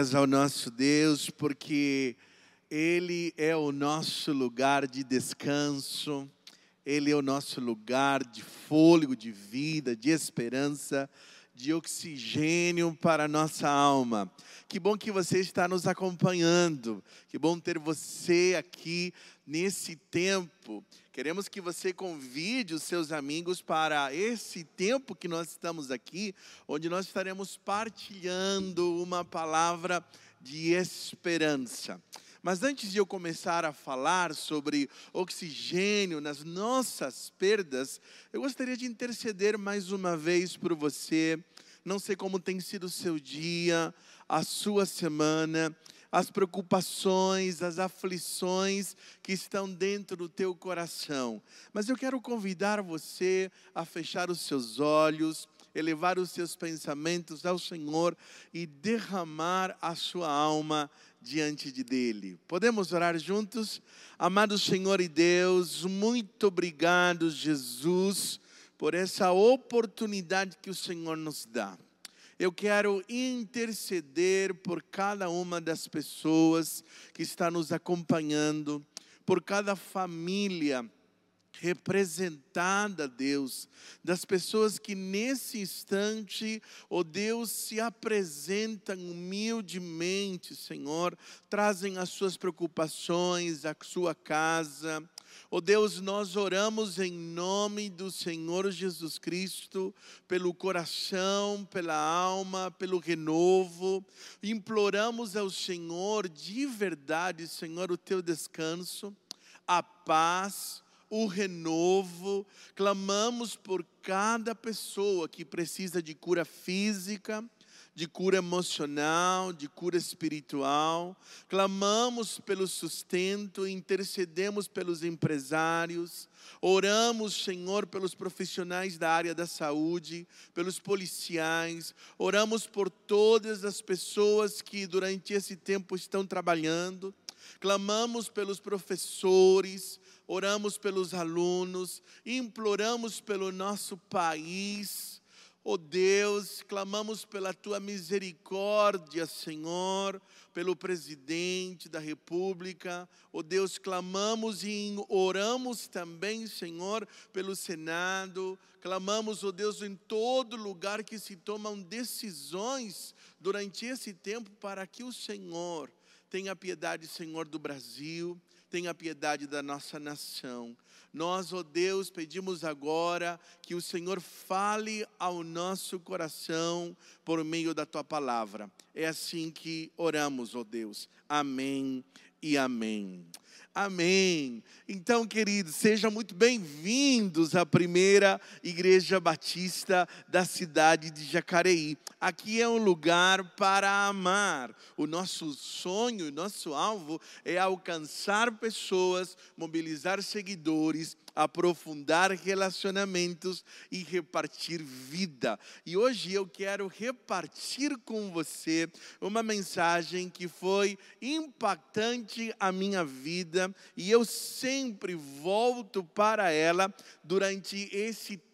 Glórias ao nosso Deus, porque Ele é o nosso lugar de descanso, Ele é o nosso lugar de fôlego, de vida, de esperança, de oxigênio para a nossa alma. Que bom que você está nos acompanhando, que bom ter você aqui nesse tempo. Queremos que você convide os seus amigos para esse tempo que nós estamos aqui, onde nós estaremos partilhando uma palavra de esperança. Mas antes de eu começar a falar sobre oxigênio nas nossas perdas, eu gostaria de interceder mais uma vez por você. Não sei como tem sido o seu dia, a sua semana as preocupações, as aflições que estão dentro do teu coração. Mas eu quero convidar você a fechar os seus olhos, elevar os seus pensamentos ao Senhor e derramar a sua alma diante de dele. Podemos orar juntos? Amado Senhor e Deus, muito obrigado, Jesus, por essa oportunidade que o Senhor nos dá eu quero interceder por cada uma das pessoas que está nos acompanhando, por cada família representada, Deus, das pessoas que nesse instante, ó oh Deus, se apresentam humildemente, Senhor, trazem as suas preocupações, a sua casa, Oh Deus, nós oramos em nome do Senhor Jesus Cristo, pelo coração, pela alma, pelo renovo. Imploramos ao Senhor de verdade, Senhor, o teu descanso, a paz, o renovo. Clamamos por cada pessoa que precisa de cura física de cura emocional, de cura espiritual. Clamamos pelo sustento, intercedemos pelos empresários. Oramos, Senhor, pelos profissionais da área da saúde, pelos policiais. Oramos por todas as pessoas que durante esse tempo estão trabalhando. Clamamos pelos professores, oramos pelos alunos, imploramos pelo nosso país Oh Deus, clamamos pela tua misericórdia, Senhor, pelo presidente da República. Oh Deus, clamamos e oramos também, Senhor, pelo Senado. Clamamos, oh Deus, em todo lugar que se tomam decisões durante esse tempo para que o Senhor tenha piedade, Senhor, do Brasil, tenha piedade da nossa nação. Nós, ó oh Deus, pedimos agora que o Senhor fale ao nosso coração por meio da tua palavra. É assim que oramos, ó oh Deus. Amém e amém. Amém. Então, queridos, sejam muito bem-vindos à primeira igreja batista da cidade de Jacareí. Aqui é um lugar para amar. O nosso sonho, o nosso alvo é alcançar pessoas, mobilizar seguidores aprofundar relacionamentos e repartir vida. E hoje eu quero repartir com você uma mensagem que foi impactante a minha vida e eu sempre volto para ela durante esse tempo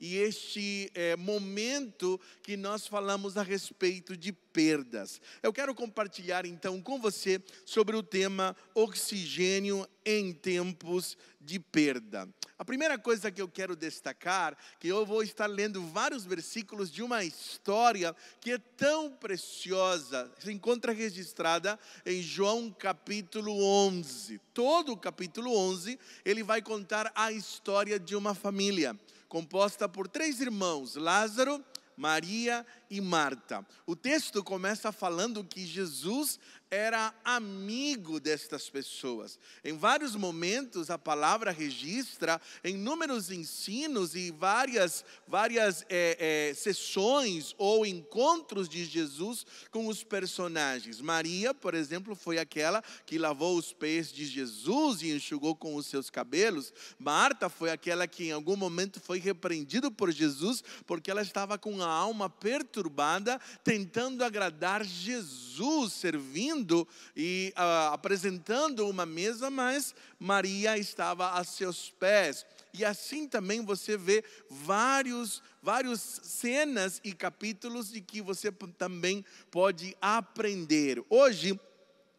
e este é, momento que nós falamos a respeito de perdas. Eu quero compartilhar então com você sobre o tema oxigênio em tempos de perda. A primeira coisa que eu quero destacar, que eu vou estar lendo vários versículos de uma história que é tão preciosa, se encontra registrada em João capítulo 11. Todo o capítulo 11, ele vai contar a história de uma família composta por três irmãos: Lázaro, Maria e Marta. O texto começa falando que Jesus era amigo destas pessoas. Em vários momentos a palavra registra inúmeros ensinos e várias, várias é, é, sessões ou encontros de Jesus com os personagens. Maria, por exemplo, foi aquela que lavou os pés de Jesus e enxugou com os seus cabelos. Marta foi aquela que em algum momento foi repreendido por Jesus porque ela estava com a alma perturbada perturbada, tentando agradar Jesus, servindo e uh, apresentando uma mesa, mas Maria estava a seus pés. E assim também você vê vários, vários cenas e capítulos de que você também pode aprender. Hoje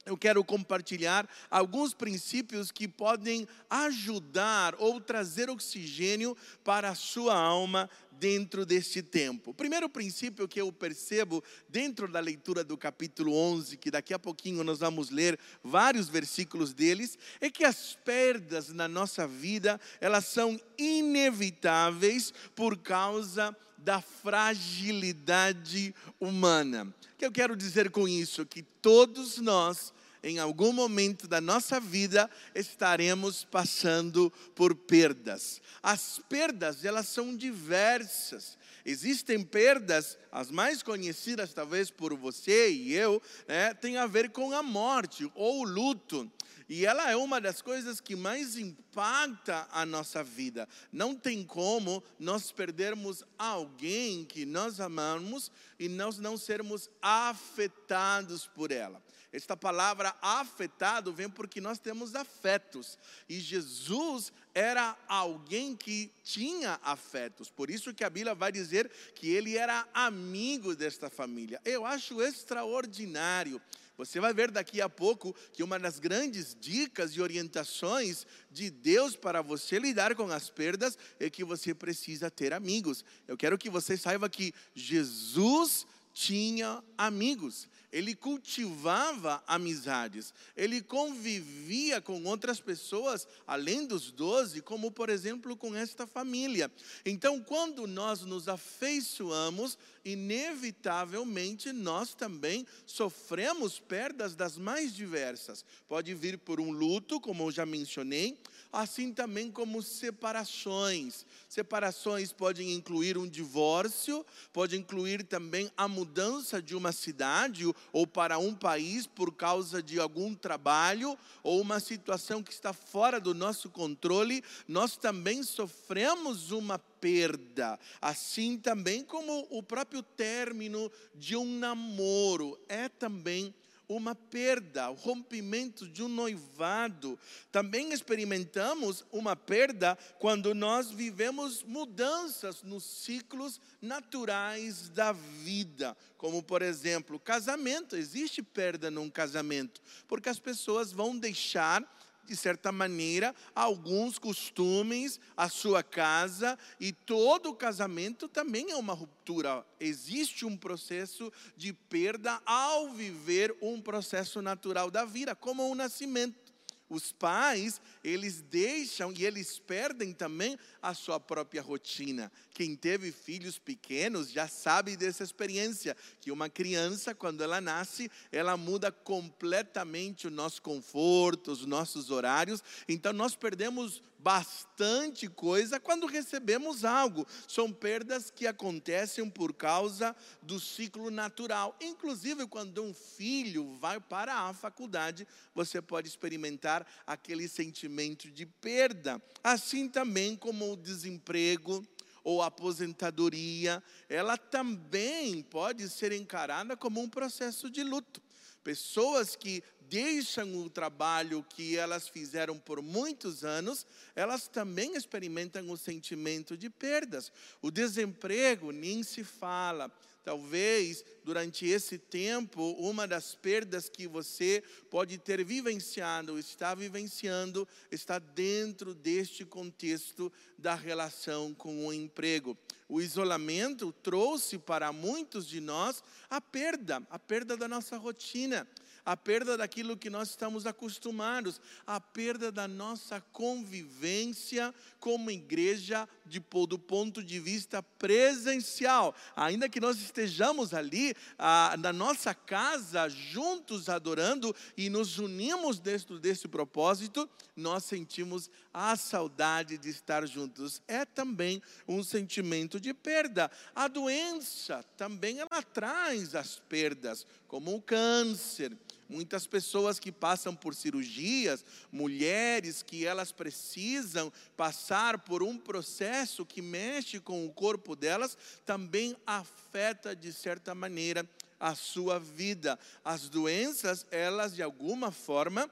eu quero compartilhar alguns princípios que podem ajudar ou trazer oxigênio para a sua alma dentro deste tempo. O primeiro princípio que eu percebo dentro da leitura do capítulo 11, que daqui a pouquinho nós vamos ler vários versículos deles, é que as perdas na nossa vida, elas são inevitáveis por causa da fragilidade humana. O que eu quero dizer com isso? Que todos nós em algum momento da nossa vida estaremos passando por perdas. As perdas, elas são diversas. Existem perdas, as mais conhecidas talvez por você e eu, né, tem a ver com a morte ou o luto. E ela é uma das coisas que mais impacta a nossa vida. Não tem como nós perdermos alguém que nós amamos e nós não sermos afetados por ela. Esta palavra afetado vem porque nós temos afetos. E Jesus era alguém que tinha afetos. Por isso que a Bíblia vai dizer que ele era amigo desta família. Eu acho extraordinário. Você vai ver daqui a pouco que uma das grandes dicas e orientações de Deus para você lidar com as perdas é que você precisa ter amigos. Eu quero que você saiba que Jesus tinha amigos ele cultivava amizades, ele convivia com outras pessoas, além dos doze, como por exemplo com esta família. Então, quando nós nos afeiçoamos, inevitavelmente nós também sofremos perdas das mais diversas. Pode vir por um luto, como eu já mencionei, assim também como separações. Separações podem incluir um divórcio, pode incluir também a mudança de uma cidade ou para um país por causa de algum trabalho ou uma situação que está fora do nosso controle, nós também sofremos uma perda, assim também como o próprio término de um namoro é também uma perda, o rompimento de um noivado. Também experimentamos uma perda quando nós vivemos mudanças nos ciclos naturais da vida, como por exemplo, casamento. Existe perda num casamento, porque as pessoas vão deixar de certa maneira, alguns costumes, a sua casa, e todo casamento também é uma ruptura. Existe um processo de perda ao viver um processo natural da vida, como o nascimento. Os pais, eles deixam e eles perdem também a sua própria rotina. Quem teve filhos pequenos já sabe dessa experiência, que uma criança, quando ela nasce, ela muda completamente o nosso conforto, os nossos horários. Então nós perdemos bastante coisa quando recebemos algo. São perdas que acontecem por causa do ciclo natural. Inclusive, quando um filho vai para a faculdade, você pode experimentar aquele sentimento de perda. Assim também como o desemprego ou aposentadoria, ela também pode ser encarada como um processo de luto. Pessoas que deixam o trabalho que elas fizeram por muitos anos, elas também experimentam o sentimento de perdas. O desemprego nem se fala. Talvez durante esse tempo, uma das perdas que você pode ter vivenciado, está vivenciando, está dentro deste contexto da relação com o emprego. O isolamento trouxe para muitos de nós a perda, a perda da nossa rotina a perda daquilo que nós estamos acostumados, a perda da nossa convivência como igreja de, do ponto de vista presencial. Ainda que nós estejamos ali ah, na nossa casa, juntos adorando e nos unimos dentro desse propósito, nós sentimos a saudade de estar juntos. É também um sentimento de perda. A doença também ela traz as perdas, como o câncer Muitas pessoas que passam por cirurgias, mulheres que elas precisam passar por um processo que mexe com o corpo delas, também afeta de certa maneira a sua vida. As doenças, elas de alguma forma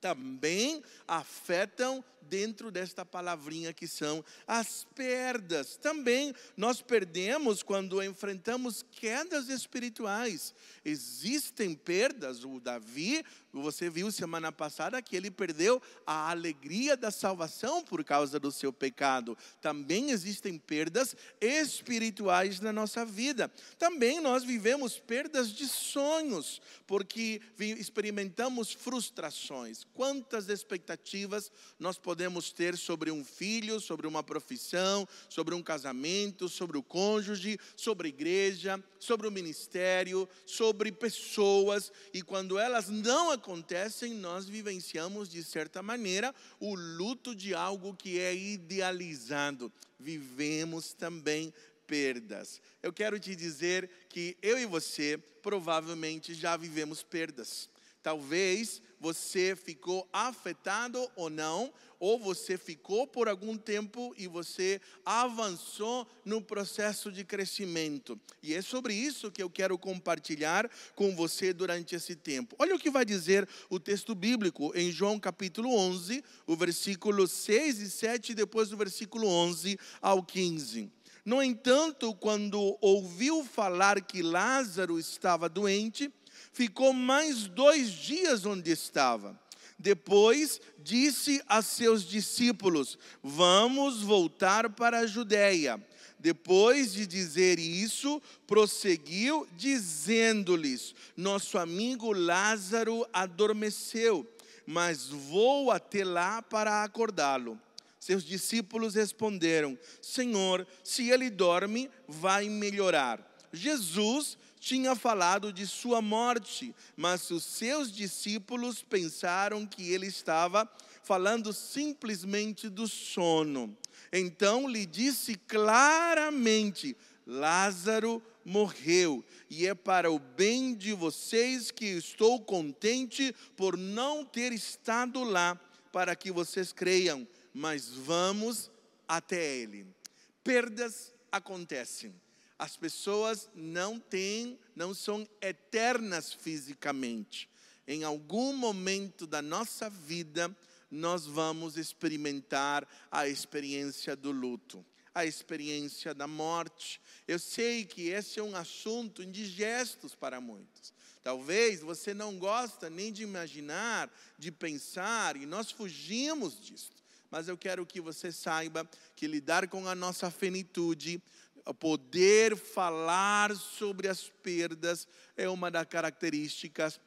também afetam dentro desta palavrinha que são as perdas. Também nós perdemos quando enfrentamos quedas espirituais. Existem perdas, o Davi, você viu semana passada que ele perdeu a alegria da salvação por causa do seu pecado. Também existem perdas espirituais na nossa vida. Também nós vivemos perdas de sonhos, porque experimentamos frustrações. Quantas expectativas nós podemos podemos ter sobre um filho, sobre uma profissão, sobre um casamento, sobre o cônjuge, sobre a igreja, sobre o ministério, sobre pessoas, e quando elas não acontecem, nós vivenciamos de certa maneira o luto de algo que é idealizado. Vivemos também perdas. Eu quero te dizer que eu e você provavelmente já vivemos perdas. Talvez você ficou afetado ou não, ou você ficou por algum tempo e você avançou no processo de crescimento. E é sobre isso que eu quero compartilhar com você durante esse tempo. Olha o que vai dizer o texto bíblico em João capítulo 11, o versículo 6 e 7, e depois do versículo 11 ao 15. No entanto, quando ouviu falar que Lázaro estava doente, ficou mais dois dias onde estava. Depois disse a seus discípulos: Vamos voltar para a Judéia. Depois de dizer isso, prosseguiu, dizendo-lhes: Nosso amigo Lázaro adormeceu, mas vou até lá para acordá-lo. Seus discípulos responderam: Senhor, se ele dorme, vai melhorar. Jesus tinha falado de sua morte, mas os seus discípulos pensaram que ele estava falando simplesmente do sono. Então lhe disse claramente: Lázaro morreu, e é para o bem de vocês que estou contente por não ter estado lá, para que vocês creiam, mas vamos até ele. Perdas acontecem as pessoas não têm, não são eternas fisicamente. Em algum momento da nossa vida, nós vamos experimentar a experiência do luto, a experiência da morte. Eu sei que esse é um assunto indigesto para muitos. Talvez você não gosta nem de imaginar, de pensar, e nós fugimos disso. Mas eu quero que você saiba que lidar com a nossa finitude poder falar sobre as perdas é uma das características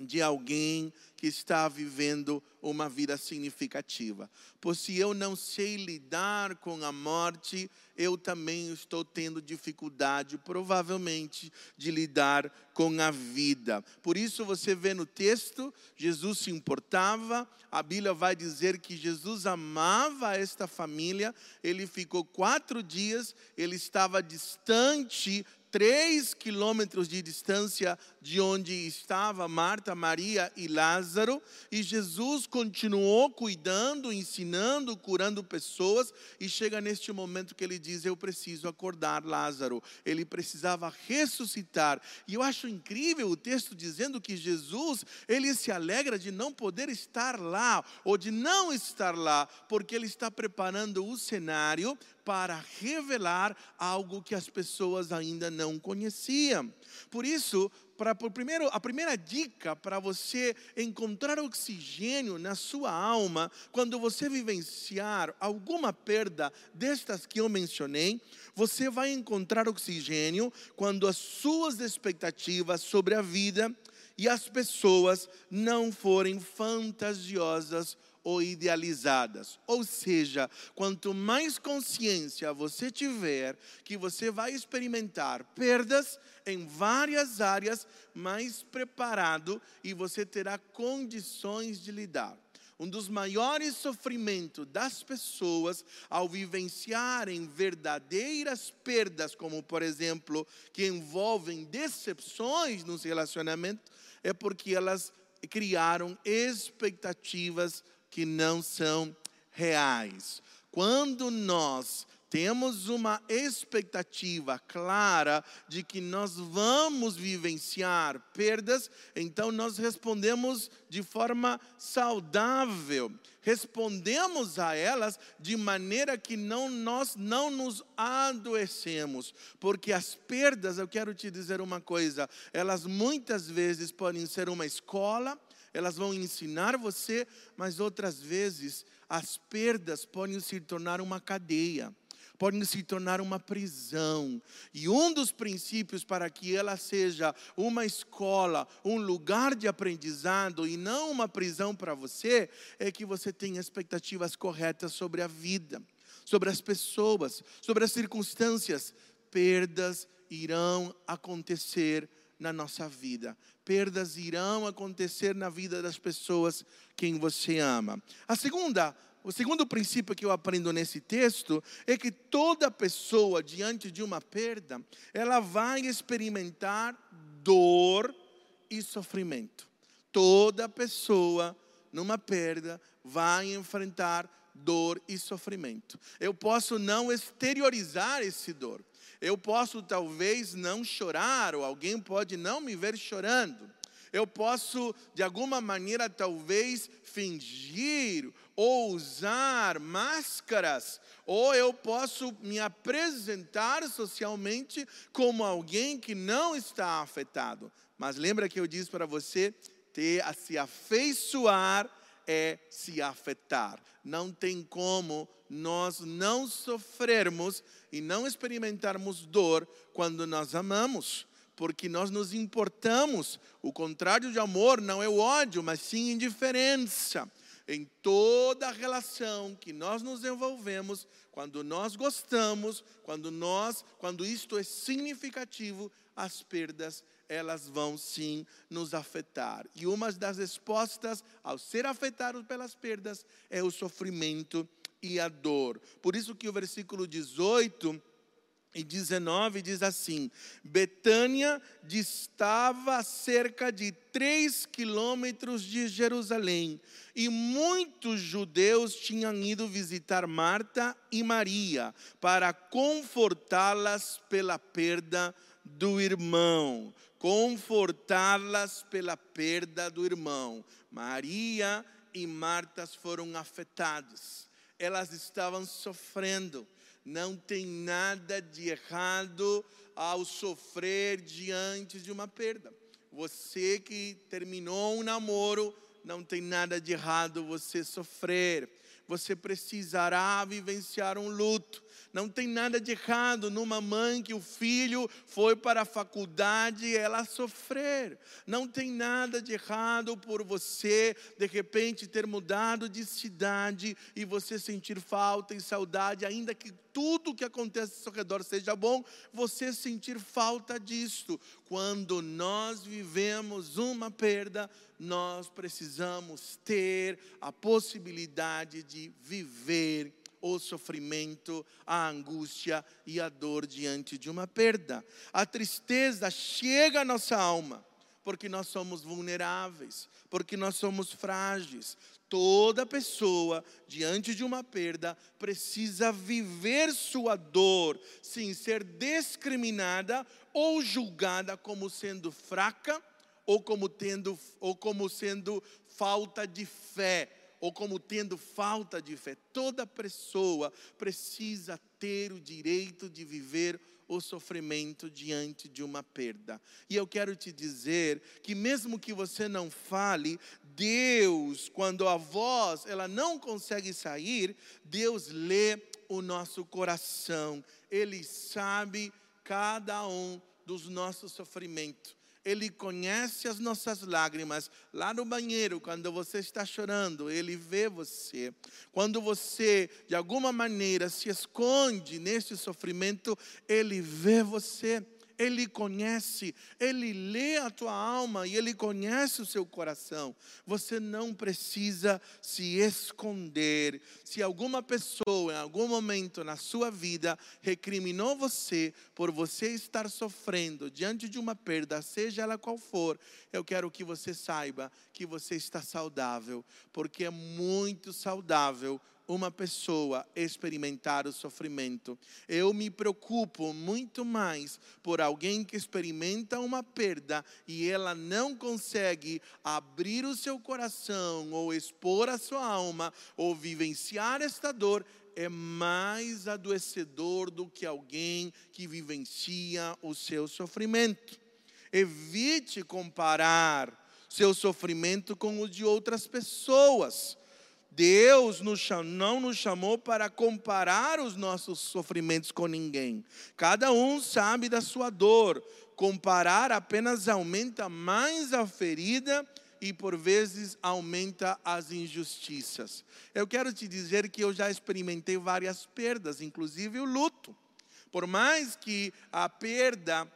de alguém que está vivendo uma vida significativa. Pois se eu não sei lidar com a morte, eu também estou tendo dificuldade, provavelmente, de lidar com a vida. Por isso você vê no texto, Jesus se importava, a Bíblia vai dizer que Jesus amava esta família, ele ficou quatro dias, ele estava distante três quilômetros de distância de onde estava Marta, Maria e Lázaro, e Jesus continuou cuidando, ensinando, curando pessoas, e chega neste momento que ele diz: Eu preciso acordar Lázaro. Ele precisava ressuscitar. E eu acho incrível o texto dizendo que Jesus, ele se alegra de não poder estar lá, ou de não estar lá, porque ele está preparando o cenário para revelar algo que as pessoas ainda não conheciam. Por isso, para, primeiro, a primeira dica para você encontrar oxigênio na sua alma, quando você vivenciar alguma perda destas que eu mencionei, você vai encontrar oxigênio quando as suas expectativas sobre a vida e as pessoas não forem fantasiosas ou idealizadas. Ou seja, quanto mais consciência você tiver que você vai experimentar perdas em várias áreas, mais preparado e você terá condições de lidar. um dos maiores sofrimentos das pessoas ao vivenciarem verdadeiras perdas, como por exemplo, que envolvem decepções nos relacionamentos, é porque elas criaram expectativas que não são reais. Quando nós temos uma expectativa clara de que nós vamos vivenciar perdas, então nós respondemos de forma saudável. Respondemos a elas de maneira que não, nós não nos adoecemos, porque as perdas, eu quero te dizer uma coisa, elas muitas vezes podem ser uma escola, elas vão ensinar você, mas outras vezes as perdas podem se tornar uma cadeia podem se tornar uma prisão. E um dos princípios para que ela seja uma escola, um lugar de aprendizado e não uma prisão para você, é que você tenha expectativas corretas sobre a vida, sobre as pessoas, sobre as circunstâncias. Perdas irão acontecer na nossa vida. Perdas irão acontecer na vida das pessoas quem você ama. A segunda o segundo princípio que eu aprendo nesse texto é que toda pessoa diante de uma perda, ela vai experimentar dor e sofrimento. Toda pessoa numa perda vai enfrentar dor e sofrimento. Eu posso não exteriorizar esse dor. Eu posso talvez não chorar ou alguém pode não me ver chorando. Eu posso de alguma maneira talvez fingir ou usar máscaras, ou eu posso me apresentar socialmente como alguém que não está afetado. Mas lembra que eu disse para você, ter a se afeiçoar é se afetar. Não tem como nós não sofrermos e não experimentarmos dor quando nós amamos porque nós nos importamos. O contrário de amor não é o ódio, mas sim indiferença. Em toda relação que nós nos envolvemos, quando nós gostamos, quando nós, quando isto é significativo, as perdas elas vão sim nos afetar. E uma das respostas ao ser afetado pelas perdas é o sofrimento e a dor. Por isso que o versículo 18 e 19 diz assim: Betânia distava cerca de três quilômetros de Jerusalém, e muitos judeus tinham ido visitar Marta e Maria para confortá-las pela perda do irmão. Confortá-las pela perda do irmão. Maria e Marta foram afetadas, elas estavam sofrendo não tem nada de errado ao sofrer diante de uma perda. Você que terminou um namoro, não tem nada de errado você sofrer. Você precisará vivenciar um luto. Não tem nada de errado numa mãe que o filho foi para a faculdade e ela sofrer. Não tem nada de errado por você, de repente, ter mudado de cidade e você sentir falta e saudade, ainda que tudo que acontece ao seu redor seja bom, você sentir falta disto. Quando nós vivemos uma perda, nós precisamos ter a possibilidade de viver o sofrimento, a angústia e a dor diante de uma perda. A tristeza chega à nossa alma, porque nós somos vulneráveis, porque nós somos frágeis. Toda pessoa, diante de uma perda, precisa viver sua dor sem ser discriminada ou julgada como sendo fraca ou como tendo ou como sendo falta de fé ou como tendo falta de fé. Toda pessoa precisa ter o direito de viver o sofrimento diante de uma perda. E eu quero te dizer que mesmo que você não fale, Deus, quando a voz ela não consegue sair, Deus lê o nosso coração. Ele sabe cada um dos nossos sofrimentos. Ele conhece as nossas lágrimas. Lá no banheiro, quando você está chorando, Ele vê você. Quando você, de alguma maneira, se esconde nesse sofrimento, Ele vê você. Ele conhece, Ele lê a tua alma e Ele conhece o seu coração. Você não precisa se esconder. Se alguma pessoa, em algum momento na sua vida, recriminou você por você estar sofrendo diante de uma perda, seja ela qual for, eu quero que você saiba que você está saudável, porque é muito saudável uma pessoa experimentar o sofrimento. Eu me preocupo muito mais por alguém que experimenta uma perda e ela não consegue abrir o seu coração ou expor a sua alma ou vivenciar esta dor é mais adoecedor do que alguém que vivencia o seu sofrimento. Evite comparar seu sofrimento com o de outras pessoas. Deus nos não nos chamou para comparar os nossos sofrimentos com ninguém. Cada um sabe da sua dor. Comparar apenas aumenta mais a ferida e por vezes aumenta as injustiças. Eu quero te dizer que eu já experimentei várias perdas, inclusive o luto. Por mais que a perda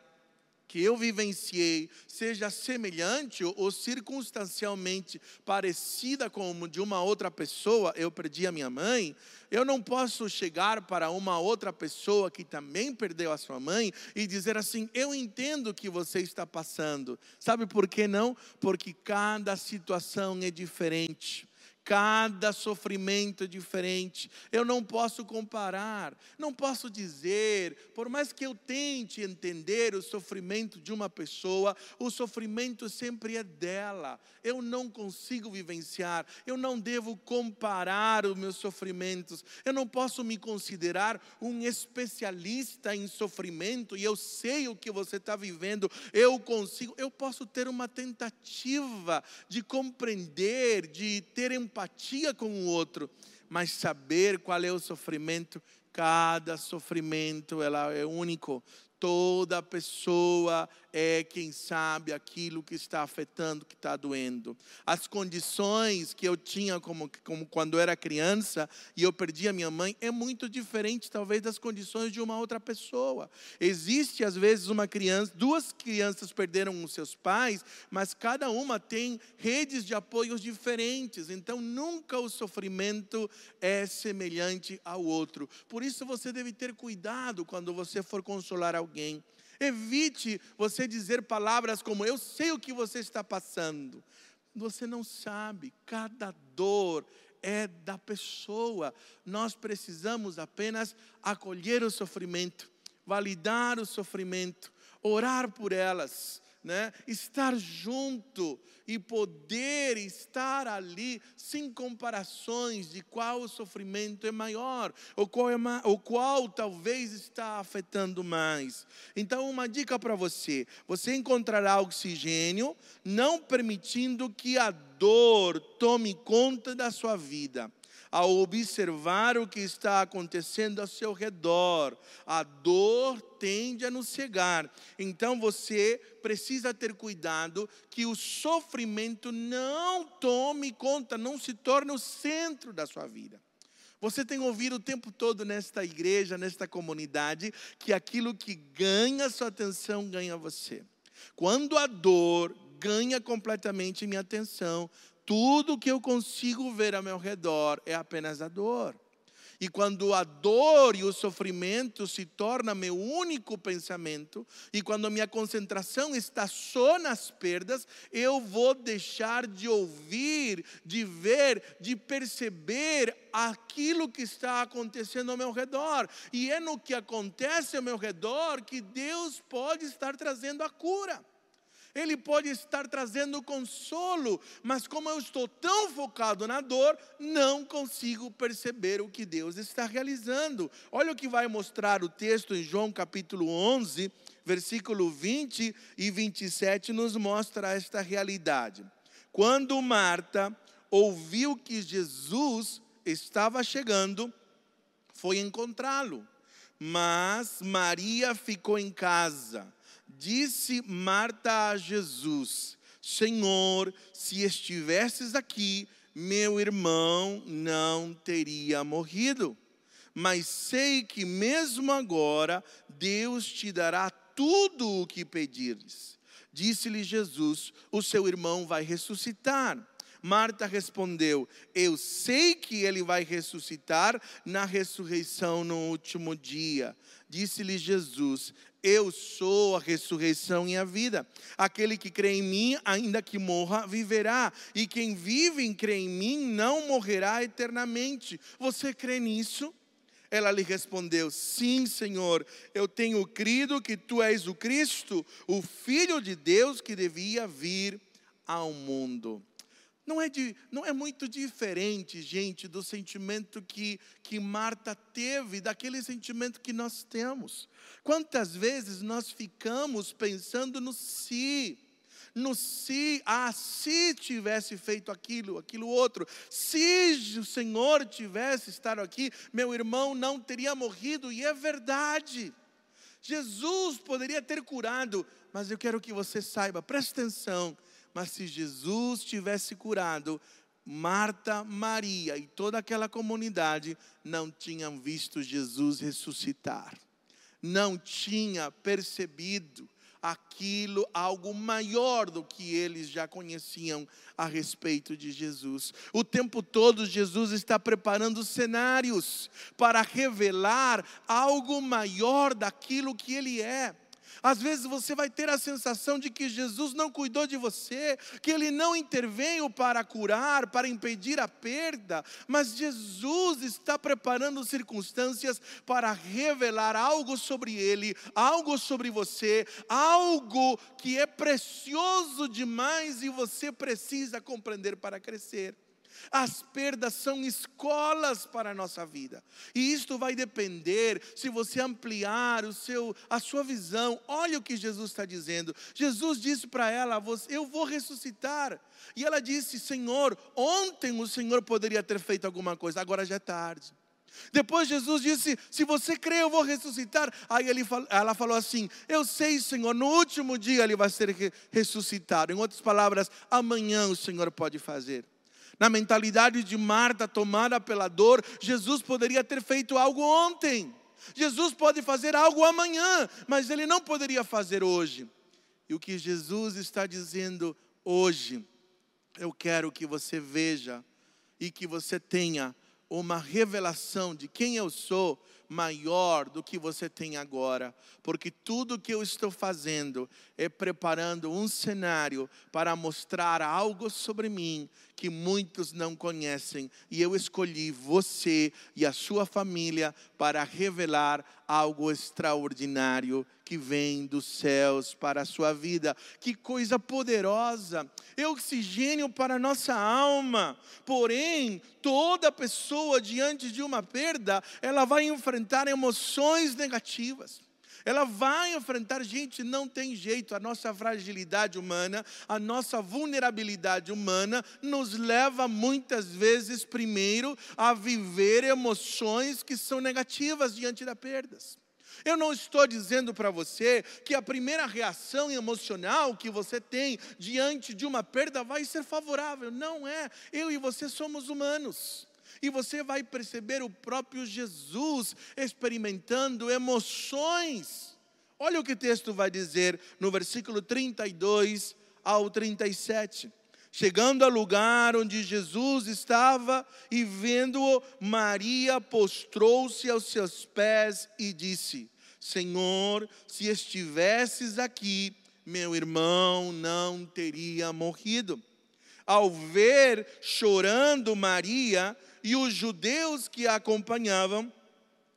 que eu vivenciei seja semelhante ou circunstancialmente parecida com de uma outra pessoa, eu perdi a minha mãe, eu não posso chegar para uma outra pessoa que também perdeu a sua mãe e dizer assim: eu entendo o que você está passando. Sabe por que não? Porque cada situação é diferente. Cada sofrimento é diferente. Eu não posso comparar, não posso dizer, por mais que eu tente entender o sofrimento de uma pessoa, o sofrimento sempre é dela. Eu não consigo vivenciar, eu não devo comparar os meus sofrimentos. Eu não posso me considerar um especialista em sofrimento e eu sei o que você está vivendo. Eu consigo, eu posso ter uma tentativa de compreender, de ter empatia empatia com o outro, mas saber qual é o sofrimento, cada sofrimento ela é único. Toda pessoa é quem sabe aquilo que está afetando, que está doendo. As condições que eu tinha como, como quando era criança e eu perdi a minha mãe é muito diferente, talvez, das condições de uma outra pessoa. Existe, às vezes, uma criança, duas crianças perderam os seus pais, mas cada uma tem redes de apoios diferentes, então nunca o sofrimento é semelhante ao outro. Por isso você deve ter cuidado quando você for consolar alguém. Evite você dizer palavras como eu sei o que você está passando. Você não sabe, cada dor é da pessoa. Nós precisamos apenas acolher o sofrimento, validar o sofrimento, orar por elas né? estar junto e poder estar ali sem comparações de qual o sofrimento é maior, ou qual, é ou qual talvez está afetando mais. Então, uma dica para você: você encontrará oxigênio, não permitindo que a dor tome conta da sua vida ao observar o que está acontecendo ao seu redor. A dor tende a nos cegar. Então você precisa ter cuidado que o sofrimento não tome conta, não se torne o centro da sua vida. Você tem ouvido o tempo todo nesta igreja, nesta comunidade, que aquilo que ganha sua atenção ganha você. Quando a dor ganha completamente minha atenção, tudo que eu consigo ver ao meu redor é apenas a dor. E quando a dor e o sofrimento se tornam meu único pensamento, e quando minha concentração está só nas perdas, eu vou deixar de ouvir, de ver, de perceber aquilo que está acontecendo ao meu redor. E é no que acontece ao meu redor que Deus pode estar trazendo a cura. Ele pode estar trazendo consolo, mas como eu estou tão focado na dor, não consigo perceber o que Deus está realizando. Olha o que vai mostrar o texto em João capítulo 11, versículo 20 e 27 nos mostra esta realidade. Quando Marta ouviu que Jesus estava chegando, foi encontrá-lo. Mas Maria ficou em casa. Disse Marta a Jesus: Senhor, se estivesses aqui, meu irmão não teria morrido. Mas sei que mesmo agora Deus te dará tudo o que pedires. Disse-lhe Jesus: O seu irmão vai ressuscitar. Marta respondeu: Eu sei que ele vai ressuscitar na ressurreição no último dia. Disse-lhe Jesus: Eu sou a ressurreição e a vida. Aquele que crê em mim, ainda que morra, viverá. E quem vive e crê em mim não morrerá eternamente. Você crê nisso? Ela lhe respondeu: Sim, Senhor, eu tenho crido que tu és o Cristo, o Filho de Deus que devia vir ao mundo. Não é, de, não é muito diferente, gente, do sentimento que, que Marta teve, daquele sentimento que nós temos. Quantas vezes nós ficamos pensando no si, no se, ah, se tivesse feito aquilo, aquilo outro, se o Senhor tivesse estado aqui, meu irmão não teria morrido, e é verdade. Jesus poderia ter curado, mas eu quero que você saiba, preste atenção, mas se Jesus tivesse curado, Marta, Maria e toda aquela comunidade não tinham visto Jesus ressuscitar, não tinha percebido aquilo, algo maior do que eles já conheciam a respeito de Jesus. O tempo todo, Jesus está preparando cenários para revelar algo maior daquilo que Ele é. Às vezes você vai ter a sensação de que Jesus não cuidou de você, que ele não interveio para curar, para impedir a perda, mas Jesus está preparando circunstâncias para revelar algo sobre ele, algo sobre você, algo que é precioso demais e você precisa compreender para crescer. As perdas são escolas para a nossa vida. E isto vai depender se você ampliar o seu, a sua visão. Olha o que Jesus está dizendo. Jesus disse para ela: Eu vou ressuscitar. E ela disse: Senhor, ontem o Senhor poderia ter feito alguma coisa, agora já é tarde. Depois Jesus disse: Se você crê, eu vou ressuscitar. Aí ele, ela falou assim: Eu sei, Senhor, no último dia ele vai ser ressuscitado. Em outras palavras, amanhã o Senhor pode fazer. Na mentalidade de Marta, tomada pela dor, Jesus poderia ter feito algo ontem. Jesus pode fazer algo amanhã, mas ele não poderia fazer hoje. E o que Jesus está dizendo hoje, eu quero que você veja e que você tenha uma revelação de quem eu sou maior do que você tem agora, porque tudo que eu estou fazendo é preparando um cenário para mostrar algo sobre mim que muitos não conhecem, e eu escolhi você e a sua família para revelar algo extraordinário que vem dos céus para a sua vida. Que coisa poderosa! É oxigênio para a nossa alma. Porém, toda pessoa diante de uma perda, ela vai enfrentar emoções negativas. Ela vai enfrentar, gente, não tem jeito, a nossa fragilidade humana, a nossa vulnerabilidade humana nos leva muitas vezes primeiro a viver emoções que são negativas diante das perdas. Eu não estou dizendo para você que a primeira reação emocional que você tem diante de uma perda vai ser favorável. Não é. Eu e você somos humanos. E você vai perceber o próprio Jesus experimentando emoções. Olha o que o texto vai dizer no versículo 32 ao 37. Chegando ao lugar onde Jesus estava e vendo-o, Maria postrou-se aos seus pés e disse: Senhor, se estivesses aqui, meu irmão não teria morrido. Ao ver chorando Maria e os judeus que a acompanhavam,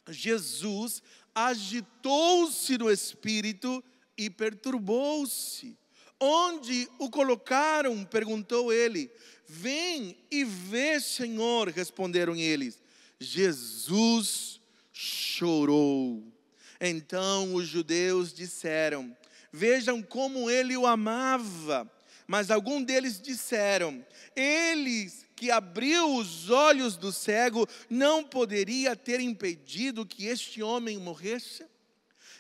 Jesus agitou-se no espírito e perturbou-se. Onde o colocaram? perguntou ele. Vem e vê, Senhor, responderam eles. Jesus chorou. Então os judeus disseram: Vejam como ele o amava. Mas algum deles disseram: Ele que abriu os olhos do cego não poderia ter impedido que este homem morresse?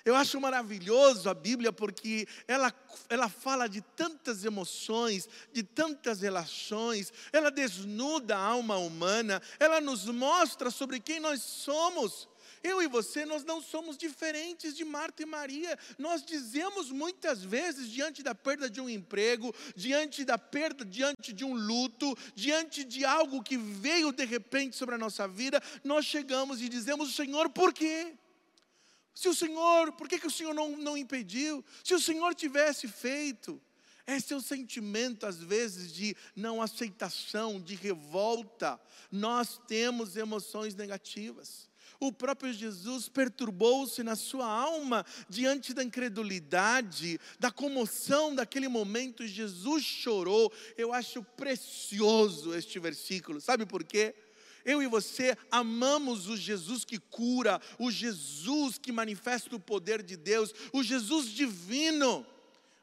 Eu acho maravilhoso a Bíblia porque ela, ela fala de tantas emoções, de tantas relações, ela desnuda a alma humana, ela nos mostra sobre quem nós somos. Eu e você, nós não somos diferentes de Marta e Maria. Nós dizemos muitas vezes, diante da perda de um emprego, diante da perda, diante de um luto, diante de algo que veio de repente sobre a nossa vida, nós chegamos e dizemos: Senhor, por quê? Se o Senhor, por que, que o Senhor não, não impediu? Se o Senhor tivesse feito. Esse é o sentimento, às vezes, de não aceitação, de revolta. Nós temos emoções negativas. O próprio Jesus perturbou-se na sua alma diante da incredulidade, da comoção daquele momento. Jesus chorou. Eu acho precioso este versículo. Sabe por quê? Eu e você amamos o Jesus que cura, o Jesus que manifesta o poder de Deus, o Jesus divino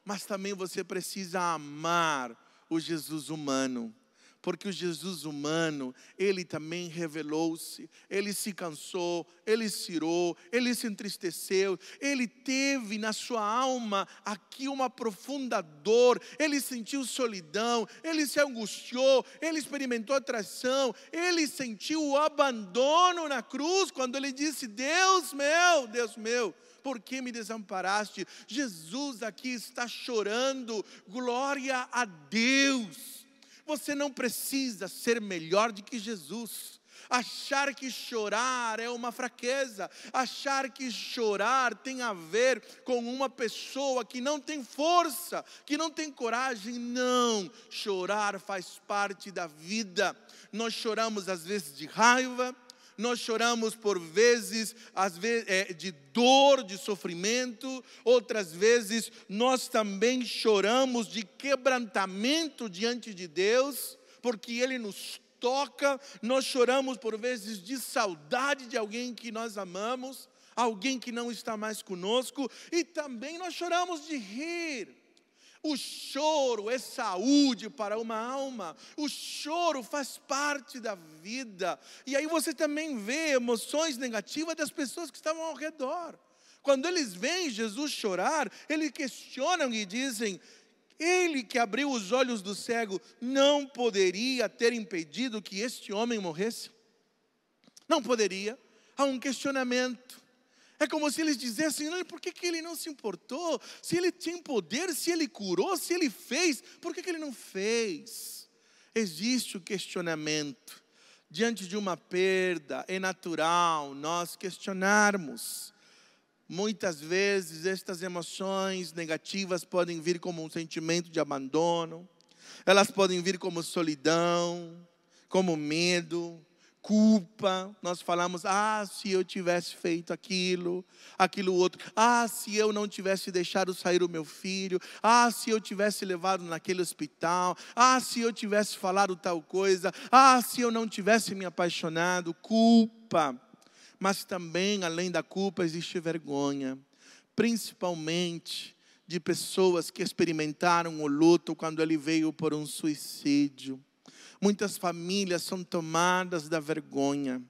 mas também você precisa amar o Jesus humano. Porque o Jesus humano, ele também revelou-se, ele se cansou, ele se irou, ele se entristeceu, ele teve na sua alma aqui uma profunda dor, ele sentiu solidão, ele se angustiou, ele experimentou atração, ele sentiu o abandono na cruz, quando ele disse: Deus meu, Deus meu, por que me desamparaste? Jesus aqui está chorando, glória a Deus. Você não precisa ser melhor do que Jesus. Achar que chorar é uma fraqueza, achar que chorar tem a ver com uma pessoa que não tem força, que não tem coragem, não. Chorar faz parte da vida. Nós choramos às vezes de raiva, nós choramos por vezes, às vezes é, de dor, de sofrimento, outras vezes nós também choramos de quebrantamento diante de Deus, porque Ele nos toca, nós choramos por vezes de saudade de alguém que nós amamos, alguém que não está mais conosco, e também nós choramos de rir o choro é saúde para uma alma. O choro faz parte da vida. E aí você também vê emoções negativas das pessoas que estavam ao redor. Quando eles veem Jesus chorar, eles questionam e dizem: Ele que abriu os olhos do cego não poderia ter impedido que este homem morresse? Não poderia. Há um questionamento. É como se eles dissessem: por que, que ele não se importou? Se ele tinha poder, se ele curou, se ele fez, por que, que ele não fez? Existe o questionamento. Diante de uma perda, é natural nós questionarmos. Muitas vezes estas emoções negativas podem vir como um sentimento de abandono, elas podem vir como solidão, como medo, culpa, nós falamos, ah, se eu tivesse feito aquilo, aquilo outro, ah, se eu não tivesse deixado sair o meu filho, ah, se eu tivesse levado naquele hospital, ah, se eu tivesse falado tal coisa, ah, se eu não tivesse me apaixonado, culpa. Mas também, além da culpa, existe vergonha, principalmente de pessoas que experimentaram o luto quando ele veio por um suicídio Muitas famílias são tomadas da vergonha,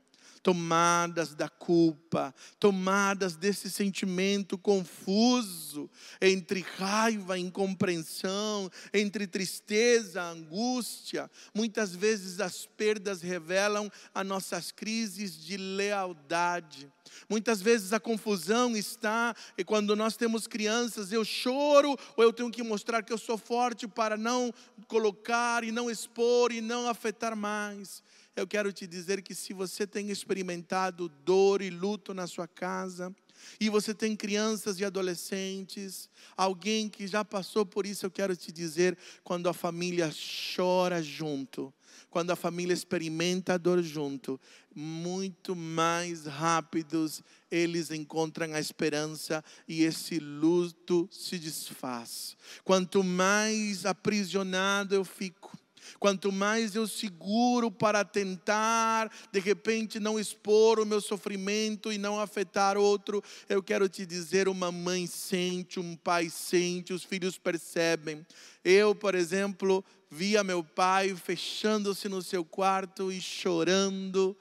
tomadas da culpa, tomadas desse sentimento confuso entre raiva, incompreensão, entre tristeza, angústia. Muitas vezes as perdas revelam as nossas crises de lealdade. Muitas vezes a confusão está e quando nós temos crianças, eu choro ou eu tenho que mostrar que eu sou forte para não colocar e não expor e não afetar mais. Eu quero te dizer que se você tem experimentado dor e luto na sua casa, e você tem crianças e adolescentes, alguém que já passou por isso, eu quero te dizer, quando a família chora junto, quando a família experimenta a dor junto, muito mais rápidos eles encontram a esperança e esse luto se desfaz. Quanto mais aprisionado eu fico, Quanto mais eu seguro para tentar, de repente, não expor o meu sofrimento e não afetar outro, eu quero te dizer: uma mãe sente, um pai sente, os filhos percebem. Eu, por exemplo, via meu pai fechando-se no seu quarto e chorando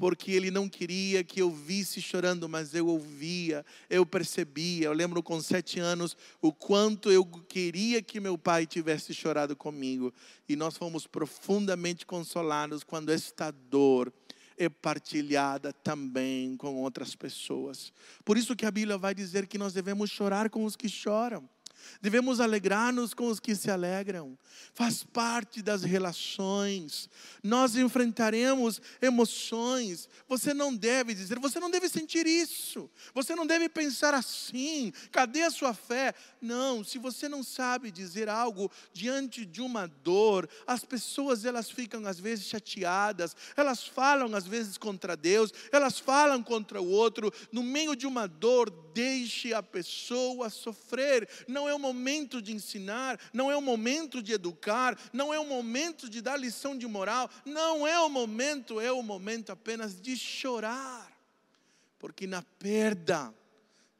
porque ele não queria que eu visse chorando, mas eu ouvia, eu percebia. Eu lembro com sete anos o quanto eu queria que meu pai tivesse chorado comigo. E nós fomos profundamente consolados quando esta dor é partilhada também com outras pessoas. Por isso que a Bíblia vai dizer que nós devemos chorar com os que choram Devemos alegrar-nos com os que se alegram. Faz parte das relações. Nós enfrentaremos emoções. Você não deve dizer, você não deve sentir isso. Você não deve pensar assim. Cadê a sua fé? Não, se você não sabe dizer algo diante de uma dor, as pessoas elas ficam às vezes chateadas, elas falam às vezes contra Deus, elas falam contra o outro. No meio de uma dor, deixe a pessoa sofrer. Não é o momento de ensinar, não é o momento de educar, não é o momento de dar lição de moral, não é o momento, é o momento apenas de chorar. Porque na perda,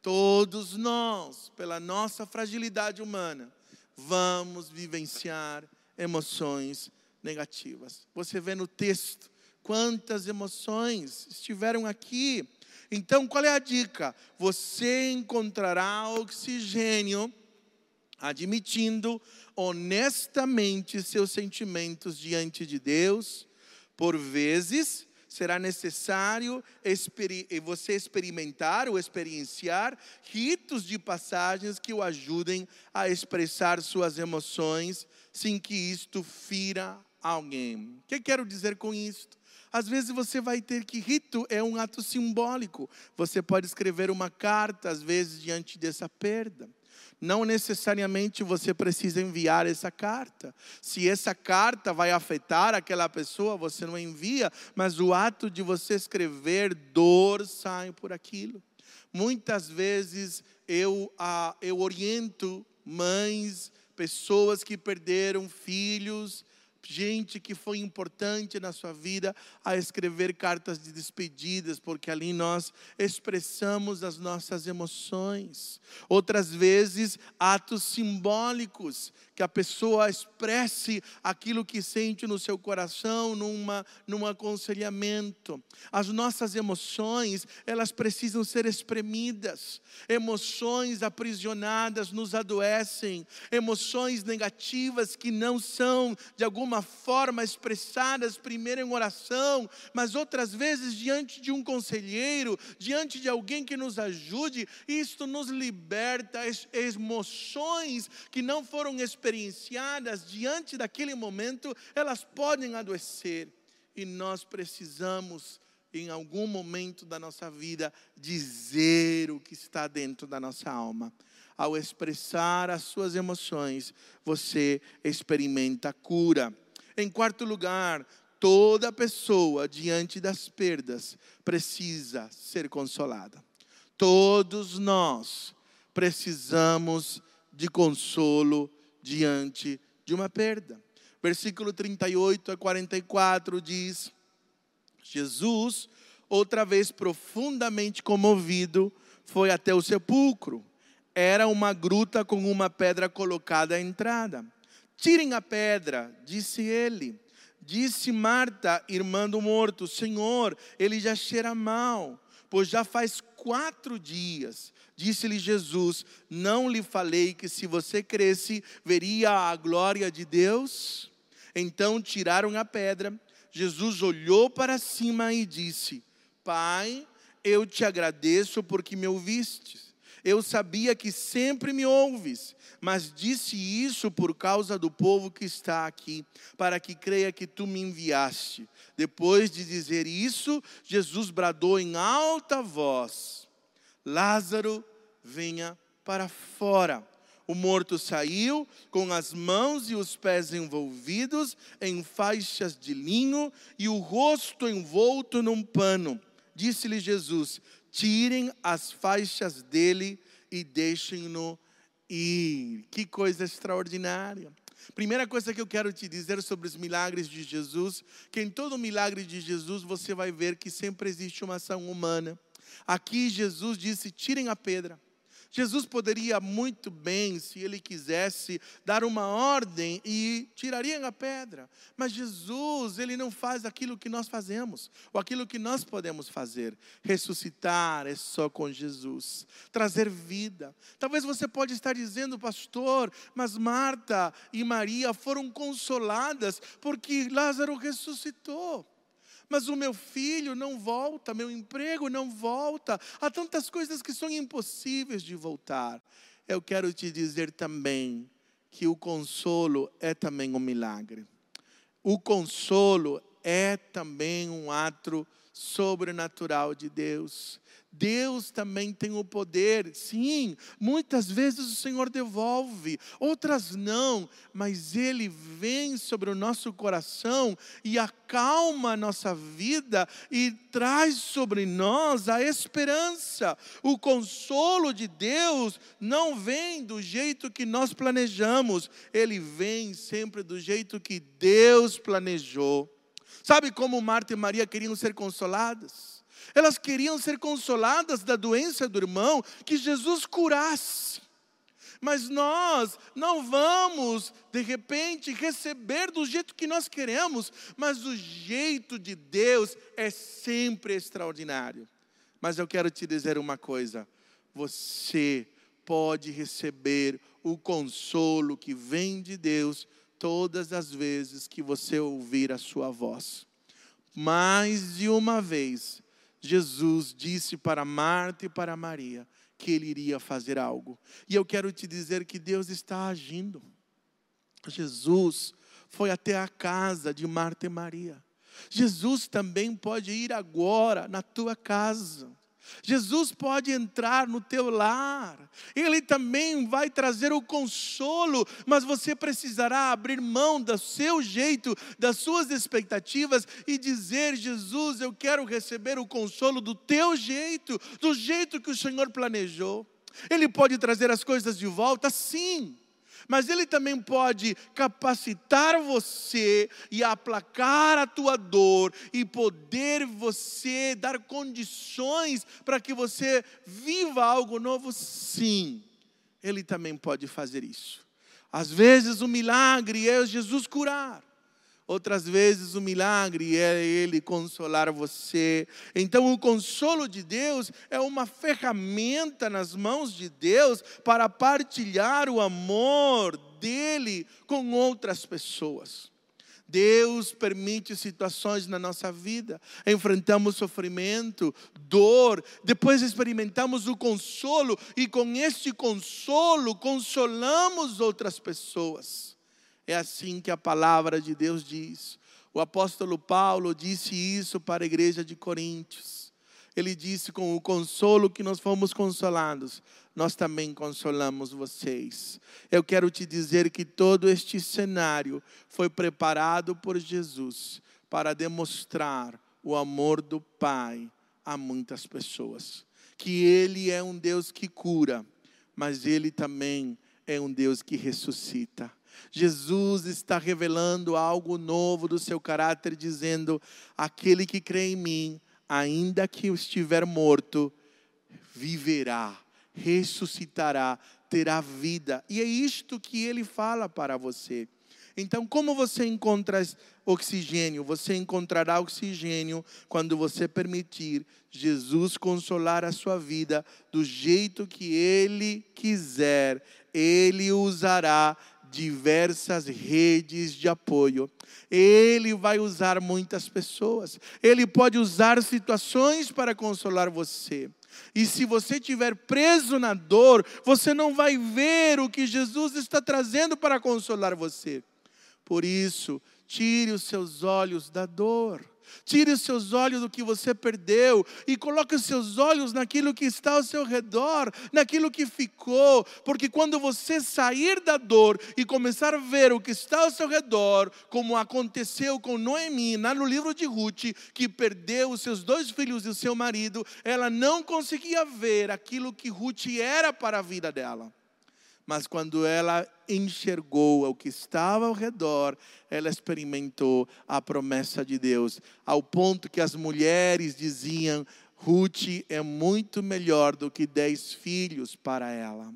todos nós, pela nossa fragilidade humana, vamos vivenciar emoções negativas. Você vê no texto quantas emoções estiveram aqui. Então, qual é a dica? Você encontrará oxigênio admitindo honestamente seus sentimentos diante de Deus. Por vezes, será necessário você experimentar ou experienciar ritos de passagens que o ajudem a expressar suas emoções sem que isto fira alguém. O que quero dizer com isto? Às vezes você vai ter que rito é um ato simbólico. Você pode escrever uma carta, às vezes, diante dessa perda não necessariamente você precisa enviar essa carta. Se essa carta vai afetar aquela pessoa, você não envia, mas o ato de você escrever dor sai por aquilo. Muitas vezes eu, ah, eu oriento mães, pessoas que perderam filhos, gente que foi importante na sua vida a escrever cartas de despedidas, porque ali nós expressamos as nossas emoções. Outras vezes, atos simbólicos que a pessoa expresse aquilo que sente no seu coração numa, num aconselhamento. As nossas emoções, elas precisam ser espremidas. Emoções aprisionadas nos adoecem. Emoções negativas que não são, de alguma forma, expressadas primeiro em oração, mas outras vezes diante de um conselheiro, diante de alguém que nos ajude, isto nos liberta emoções que não foram expressadas experienciadas diante daquele momento, elas podem adoecer. E nós precisamos, em algum momento da nossa vida, dizer o que está dentro da nossa alma. Ao expressar as suas emoções, você experimenta cura. Em quarto lugar, toda pessoa diante das perdas precisa ser consolada. Todos nós precisamos de consolo diante de uma perda. Versículo 38 a 44 diz: Jesus, outra vez profundamente comovido, foi até o sepulcro. Era uma gruta com uma pedra colocada à entrada. Tirem a pedra, disse ele. Disse Marta, irmã do morto: Senhor, ele já cheira mal, pois já faz quatro dias. Disse-lhe Jesus: Não lhe falei que se você cresce, veria a glória de Deus? Então tiraram a pedra. Jesus olhou para cima e disse: Pai, eu te agradeço porque me ouvistes. Eu sabia que sempre me ouves, mas disse isso por causa do povo que está aqui, para que creia que tu me enviaste. Depois de dizer isso, Jesus bradou em alta voz: Lázaro, venha para fora. O morto saiu com as mãos e os pés envolvidos em faixas de linho e o rosto envolto num pano. Disse-lhe Jesus: Tirem as faixas dele e deixem-no ir. Que coisa extraordinária. Primeira coisa que eu quero te dizer sobre os milagres de Jesus, que em todo milagre de Jesus você vai ver que sempre existe uma ação humana. Aqui Jesus disse: tirem a pedra. Jesus poderia muito bem, se ele quisesse, dar uma ordem e tiraria a pedra. Mas Jesus, ele não faz aquilo que nós fazemos, ou aquilo que nós podemos fazer. Ressuscitar é só com Jesus. Trazer vida. Talvez você pode estar dizendo, pastor, mas Marta e Maria foram consoladas porque Lázaro ressuscitou. Mas o meu filho não volta, meu emprego não volta, há tantas coisas que são impossíveis de voltar. Eu quero te dizer também que o consolo é também um milagre. O consolo é também um ato sobrenatural de Deus. Deus também tem o poder, sim, muitas vezes o Senhor devolve, outras não, mas Ele vem sobre o nosso coração e acalma a nossa vida e traz sobre nós a esperança. O consolo de Deus não vem do jeito que nós planejamos, ele vem sempre do jeito que Deus planejou. Sabe como Marta e Maria queriam ser consoladas? Elas queriam ser consoladas da doença do irmão, que Jesus curasse. Mas nós não vamos, de repente, receber do jeito que nós queremos, mas o jeito de Deus é sempre extraordinário. Mas eu quero te dizer uma coisa: você pode receber o consolo que vem de Deus todas as vezes que você ouvir a sua voz. Mais de uma vez, Jesus disse para Marta e para Maria que ele iria fazer algo. E eu quero te dizer que Deus está agindo. Jesus foi até a casa de Marta e Maria. Jesus também pode ir agora na tua casa. Jesus pode entrar no teu lar, Ele também vai trazer o consolo, mas você precisará abrir mão do seu jeito, das suas expectativas e dizer: Jesus, eu quero receber o consolo do teu jeito, do jeito que o Senhor planejou. Ele pode trazer as coisas de volta, sim mas Ele também pode capacitar você e aplacar a tua dor e poder você dar condições para que você viva algo novo, sim. Ele também pode fazer isso. Às vezes o milagre é Jesus curar. Outras vezes o milagre é Ele consolar você. Então, o consolo de Deus é uma ferramenta nas mãos de Deus para partilhar o amor dele com outras pessoas. Deus permite situações na nossa vida, enfrentamos sofrimento, dor, depois experimentamos o consolo e com este consolo consolamos outras pessoas. É assim que a palavra de Deus diz. O apóstolo Paulo disse isso para a igreja de Coríntios. Ele disse: com o consolo que nós fomos consolados, nós também consolamos vocês. Eu quero te dizer que todo este cenário foi preparado por Jesus para demonstrar o amor do Pai a muitas pessoas. Que Ele é um Deus que cura, mas Ele também é um Deus que ressuscita. Jesus está revelando algo novo do seu caráter, dizendo: aquele que crê em mim, ainda que eu estiver morto, viverá, ressuscitará, terá vida. E é isto que ele fala para você. Então, como você encontra oxigênio? Você encontrará oxigênio quando você permitir Jesus consolar a sua vida do jeito que ele quiser. Ele usará diversas redes de apoio. Ele vai usar muitas pessoas. Ele pode usar situações para consolar você. E se você estiver preso na dor, você não vai ver o que Jesus está trazendo para consolar você. Por isso, tire os seus olhos da dor. Tire os seus olhos do que você perdeu e coloque os seus olhos naquilo que está ao seu redor, naquilo que ficou, porque quando você sair da dor e começar a ver o que está ao seu redor, como aconteceu com Noemi, no livro de Ruth, que perdeu os seus dois filhos e o seu marido, ela não conseguia ver aquilo que Ruth era para a vida dela. Mas quando ela enxergou o que estava ao redor, ela experimentou a promessa de Deus, ao ponto que as mulheres diziam: Ruth é muito melhor do que dez filhos para ela.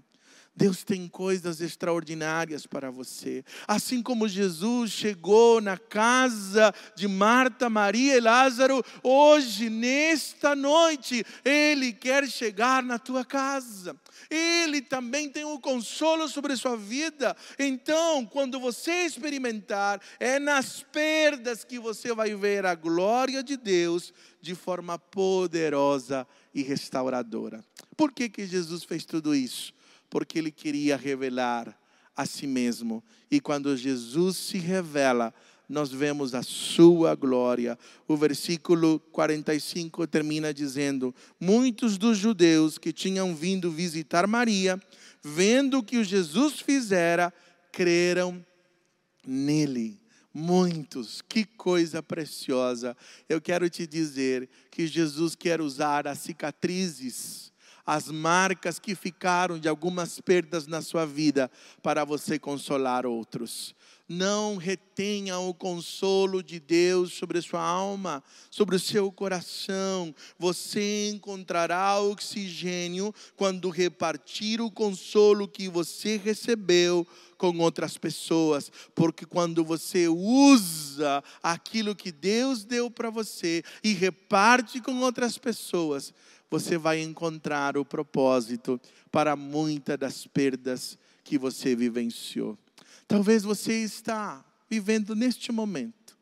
Deus tem coisas extraordinárias para você. Assim como Jesus chegou na casa de Marta, Maria e Lázaro, hoje, nesta noite, Ele quer chegar na tua casa. Ele também tem um consolo sobre a sua vida. Então, quando você experimentar, é nas perdas que você vai ver a glória de Deus de forma poderosa e restauradora. Por que, que Jesus fez tudo isso? Porque ele queria revelar a si mesmo. E quando Jesus se revela, nós vemos a sua glória. O versículo 45 termina dizendo: Muitos dos judeus que tinham vindo visitar Maria, vendo o que o Jesus fizera, creram nele. Muitos, que coisa preciosa. Eu quero te dizer que Jesus quer usar as cicatrizes as marcas que ficaram de algumas perdas na sua vida para você consolar outros. Não retenha o consolo de Deus sobre a sua alma, sobre o seu coração. Você encontrará oxigênio quando repartir o consolo que você recebeu com outras pessoas, porque quando você usa aquilo que Deus deu para você e reparte com outras pessoas, você vai encontrar o propósito para muitas das perdas que você vivenciou. Talvez você está vivendo neste momento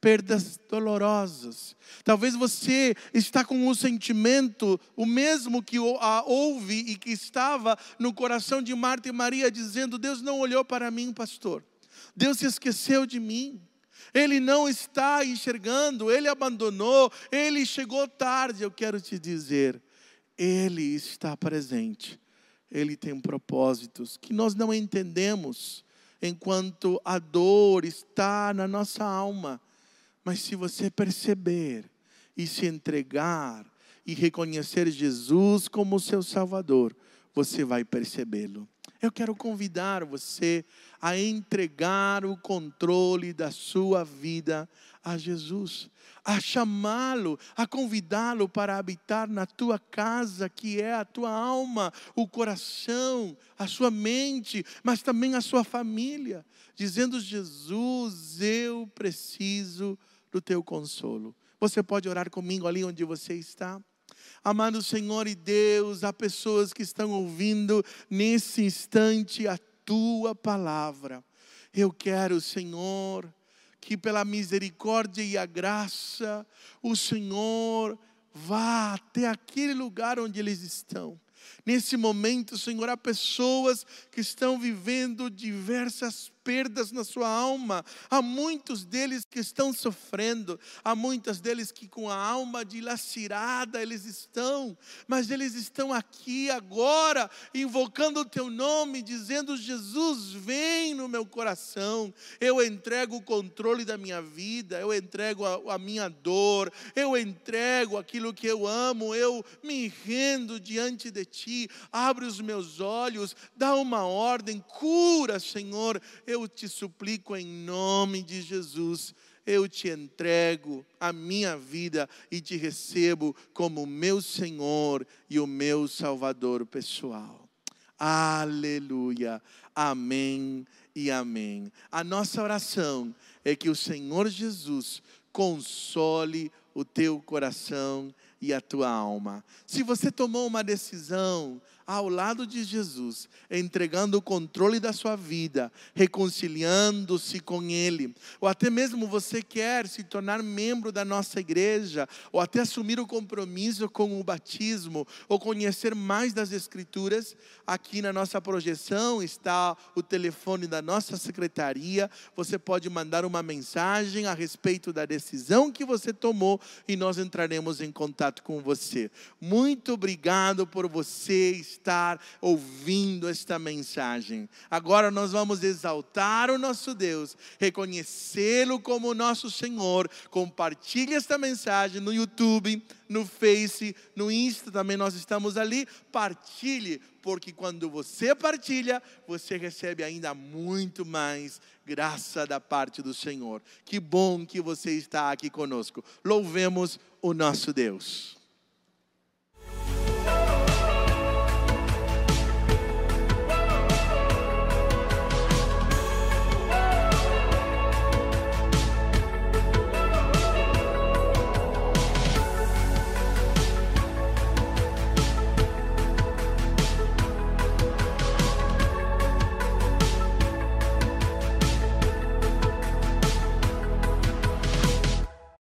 perdas dolorosas. Talvez você está com um sentimento o mesmo que houve e que estava no coração de Marta e Maria dizendo: Deus não olhou para mim, pastor. Deus se esqueceu de mim ele não está enxergando, ele abandonou, ele chegou tarde. Eu quero te dizer, ele está presente, ele tem propósitos que nós não entendemos enquanto a dor está na nossa alma. Mas se você perceber e se entregar e reconhecer Jesus como seu Salvador, você vai percebê-lo. Eu quero convidar você a entregar o controle da sua vida a Jesus, a chamá-lo, a convidá-lo para habitar na tua casa, que é a tua alma, o coração, a sua mente, mas também a sua família, dizendo: Jesus, eu preciso do teu consolo. Você pode orar comigo ali onde você está? Amado Senhor e Deus, há pessoas que estão ouvindo nesse instante a tua palavra. Eu quero, Senhor, que pela misericórdia e a graça, o Senhor vá até aquele lugar onde eles estão. Nesse momento, Senhor, há pessoas que estão vivendo diversas perdas na sua alma. Há muitos deles que estão sofrendo, há muitos deles que com a alma dilacerada eles estão, mas eles estão aqui agora, invocando o teu nome, dizendo: Jesus, vem no meu coração. Eu entrego o controle da minha vida, eu entrego a, a minha dor, eu entrego aquilo que eu amo, eu me rendo diante de ti. Abre os meus olhos, dá uma ordem, cura, Senhor. Eu eu te suplico em nome de Jesus, eu te entrego a minha vida e te recebo como meu Senhor e o meu Salvador pessoal. Aleluia. Amém e amém. A nossa oração é que o Senhor Jesus console o teu coração e a tua alma. Se você tomou uma decisão ao lado de Jesus, entregando o controle da sua vida, reconciliando-se com Ele, ou até mesmo você quer se tornar membro da nossa igreja, ou até assumir o compromisso com o batismo, ou conhecer mais das Escrituras, aqui na nossa projeção está o telefone da nossa secretaria. Você pode mandar uma mensagem a respeito da decisão que você tomou e nós entraremos em contato com você. Muito obrigado por você estar ouvindo esta mensagem. Agora nós vamos exaltar o nosso Deus, reconhecê-lo como nosso Senhor. Compartilhe esta mensagem no YouTube, no Face, no Insta também nós estamos ali. Partilhe, porque quando você partilha, você recebe ainda muito mais graça da parte do Senhor. Que bom que você está aqui conosco. Louvemos o nosso Deus.